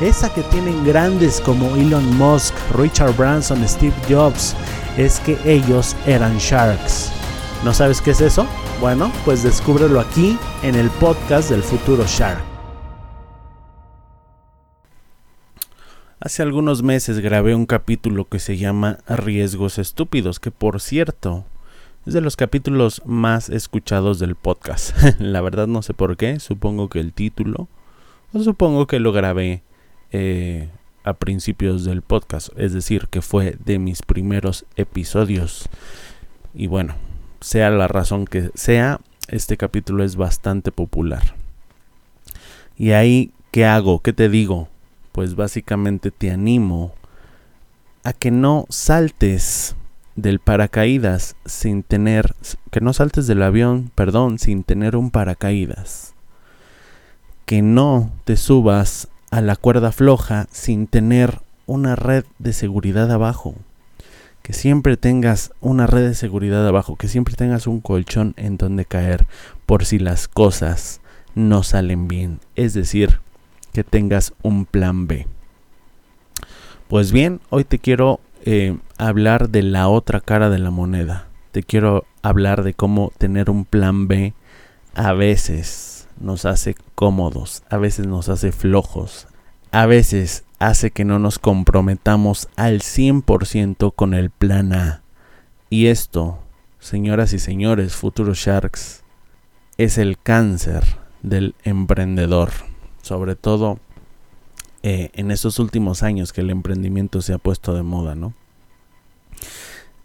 esa que tienen grandes como Elon Musk, Richard Branson, Steve Jobs, es que ellos eran sharks. ¿No sabes qué es eso? Bueno, pues descúbrelo aquí en el podcast del futuro Shark. Hace algunos meses grabé un capítulo que se llama Riesgos Estúpidos, que por cierto es de los capítulos más escuchados del podcast. La verdad no sé por qué, supongo que el título, o supongo que lo grabé eh, a principios del podcast, es decir, que fue de mis primeros episodios. Y bueno, sea la razón que sea, este capítulo es bastante popular. Y ahí, ¿qué hago? ¿Qué te digo? Pues básicamente te animo a que no saltes del paracaídas sin tener, que no saltes del avión, perdón, sin tener un paracaídas. Que no te subas a la cuerda floja sin tener una red de seguridad abajo. Que siempre tengas una red de seguridad abajo, que siempre tengas un colchón en donde caer por si las cosas no salen bien. Es decir, que tengas un plan B. Pues bien, hoy te quiero eh, hablar de la otra cara de la moneda. Te quiero hablar de cómo tener un plan B a veces nos hace cómodos, a veces nos hace flojos, a veces hace que no nos comprometamos al 100% con el plan A. Y esto, señoras y señores, futuros sharks, es el cáncer del emprendedor, sobre todo eh, en estos últimos años que el emprendimiento se ha puesto de moda, ¿no?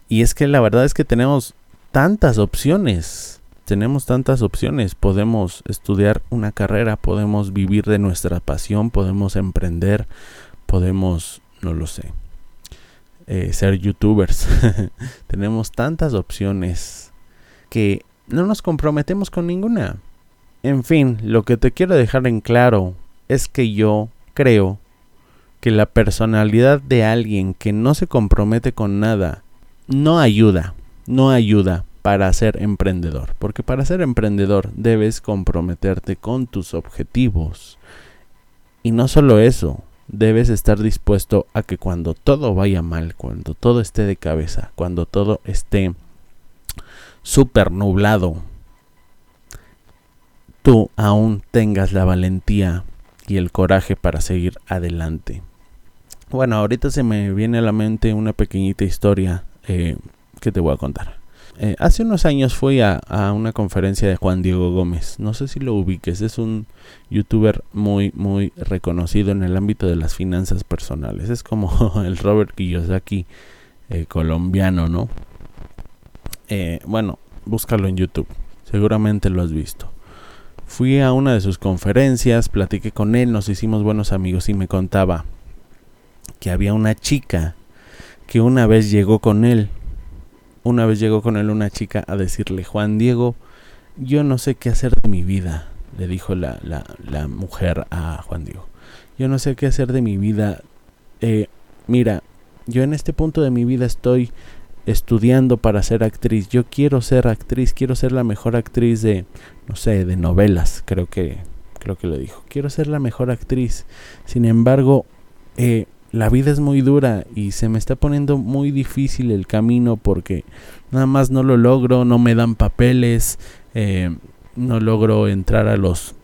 Y es que la verdad es que tenemos tantas opciones tenemos tantas opciones. Podemos estudiar una carrera, podemos vivir de nuestra pasión, podemos emprender, podemos, no lo sé, eh, ser youtubers. tenemos tantas opciones que no nos comprometemos con ninguna. En fin, lo que te quiero dejar en claro es que yo creo que la personalidad de alguien que no se compromete con nada no ayuda, no ayuda para ser emprendedor. Porque para ser emprendedor debes comprometerte con tus objetivos. Y no solo eso, debes estar dispuesto a que cuando todo vaya mal, cuando todo esté de cabeza, cuando todo esté súper nublado, tú aún tengas la valentía y el coraje para seguir adelante. Bueno, ahorita se me viene a la mente una pequeñita historia eh, que te voy a contar. Eh, hace unos años fui a, una conferencia de Juan Diego Gómez. No sé si lo ubiques. Es un youtuber muy, muy reconocido en el ámbito de las finanzas personales. Es como el Robert Kiyosaki eh, colombiano, ¿no? Eh, bueno, búscalo en YouTube. Seguramente lo has visto. Fui a una de sus conferencias, platiqué con él, nos hicimos buenos amigos y me contaba que había una chica que una vez llegó con él una vez llegó con él una chica a decirle, Juan Diego, yo no sé qué hacer de mi vida, le dijo la, la, mujer a Juan Diego. Yo no sé qué hacer de mi vida. Eh, mira, yo en este punto de mi vida estoy estudiando para ser actriz. Yo quiero ser actriz, quiero ser la mejor actriz de, no sé, de novelas, creo que, creo que lo dijo. Quiero ser la mejor actriz. Sin embargo, eh, la vida es muy dura y se me está poniendo muy difícil el camino porque nada más no lo logro, no me dan papeles, eh, no logro entrar a los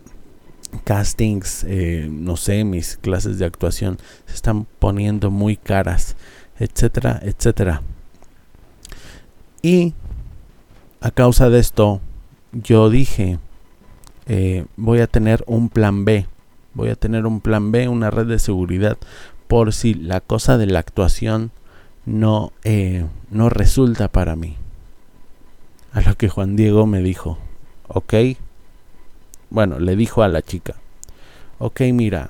castings, eh, no sé, mis clases de actuación se están poniendo muy caras, etcétera, etcétera. Y a causa de esto, yo dije, eh, voy a tener un plan B, voy a tener un plan B, una red de seguridad, por si la cosa de la actuación no, eh, no resulta para mí. A lo que Juan Diego me dijo, ok, bueno, le dijo a la chica, ok, mira,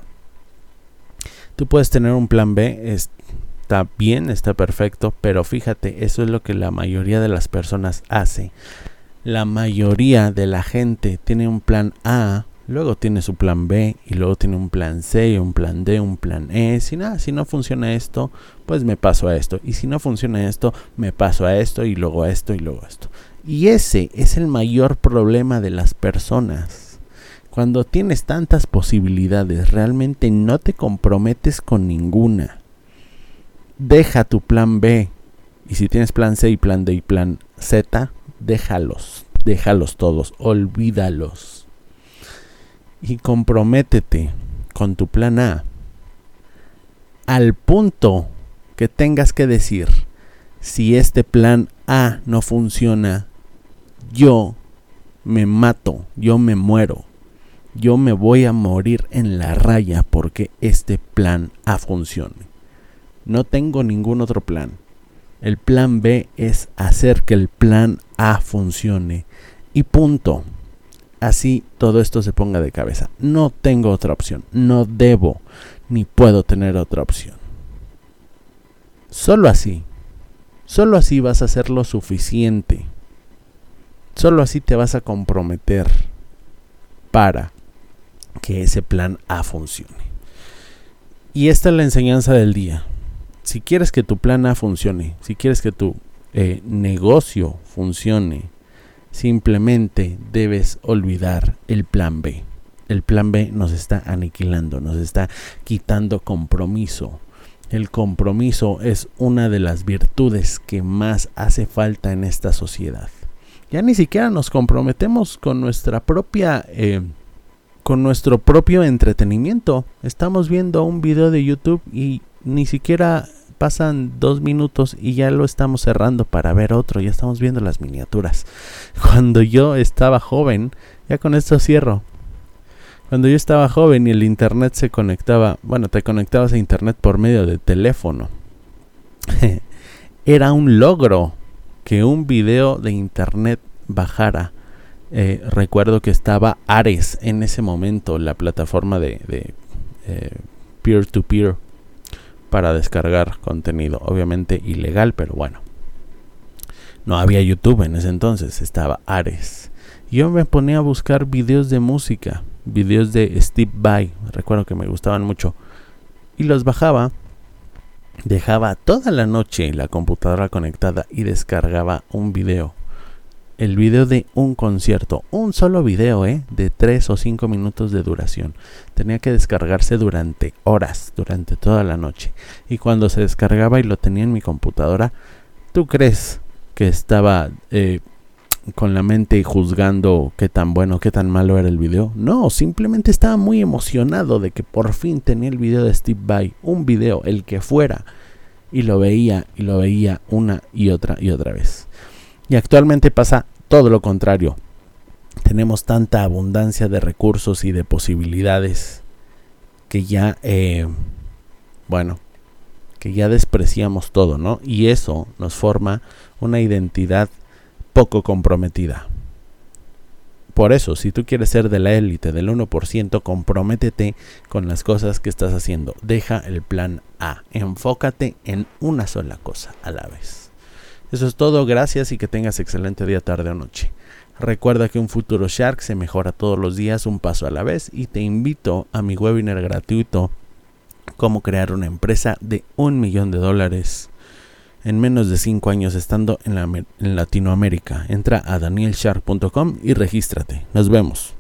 tú puedes tener un plan B, está bien, está perfecto, pero fíjate, eso es lo que la mayoría de las personas hace. La mayoría de la gente tiene un plan A, luego tiene su plan B y luego tiene un plan C, un plan D, un plan E. Si nada, si no funciona esto, pues me paso a esto. Y si no funciona esto, me paso a esto y luego a esto y luego a esto. Y ese es el mayor problema de las personas cuando tienes tantas posibilidades, realmente no te comprometes con ninguna. Deja tu plan B. Y si tienes plan C y plan D y plan Z, déjalos. Déjalos todos. Olvídalos. Y comprométete con tu plan A. Al punto que tengas que decir, si este plan A no funciona, yo me mato, yo me muero yo me voy a morir en la raya porque este plan A funcione. No tengo ningún otro plan. El plan B es hacer que el plan A funcione. Y punto. Así todo esto se ponga de cabeza. No tengo otra opción. No debo ni puedo tener otra opción. Solo así. Solo así vas a hacer lo suficiente. Solo así te vas a comprometer para que ese plan A funcione. Y esta es la enseñanza del día. Si quieres que tu plan A funcione, si quieres que tu eh, negocio funcione, simplemente debes olvidar el plan B. El plan B nos está aniquilando, nos está quitando compromiso. El compromiso es una de las virtudes que más hace falta en esta sociedad. Ya ni siquiera nos comprometemos con nuestra propia eh, con nuestro propio entretenimiento. Estamos viendo un video de YouTube y ni siquiera pasan dos minutos y ya lo estamos cerrando para ver otro. Ya estamos viendo las miniaturas. Cuando yo estaba joven, ya con esto cierro. Cuando yo estaba joven y el internet se conectaba, bueno, te conectabas a internet por medio de teléfono. Era un logro que un video de internet bajara eh, recuerdo que estaba Ares en ese momento, la plataforma de, eh, peer-to-peer para descargar contenido. Obviamente ilegal, pero bueno. No había YouTube en ese entonces, estaba Ares. Yo me ponía a buscar videos de música, videos de Steve Vai, recuerdo que me gustaban mucho. Y los bajaba, dejaba toda la noche la computadora conectada y descargaba un video el video de un concierto, un solo video, ¿eh? De 3 o 5 minutos de duración. Tenía que descargarse durante horas, durante toda la noche. Y cuando se descargaba y lo tenía en mi computadora, ¿tú crees que estaba eh, con la mente juzgando qué tan bueno, qué tan malo era el video? No, simplemente estaba muy emocionado de que por fin tenía el video de Steve Vai, un video, el que fuera. Y lo veía y lo veía una y otra y otra vez. Y actualmente pasa todo lo contrario. Tenemos tanta abundancia de recursos y de posibilidades que ya, eh, bueno, que ya despreciamos todo, ¿no? Y eso nos forma una identidad poco comprometida. Por eso, si tú quieres ser de la élite del 1%, comprométete con las cosas que estás haciendo. Deja el plan A. Enfócate en una sola cosa a la vez. Eso es todo, gracias y que tengas excelente día, tarde o noche. Recuerda que un futuro Shark se mejora todos los días un paso a la vez y te invito a mi webinar gratuito cómo crear una empresa de un millón de dólares en menos de 5 años estando en, en Latinoamérica. Entra a danielshark.com y regístrate. Nos vemos.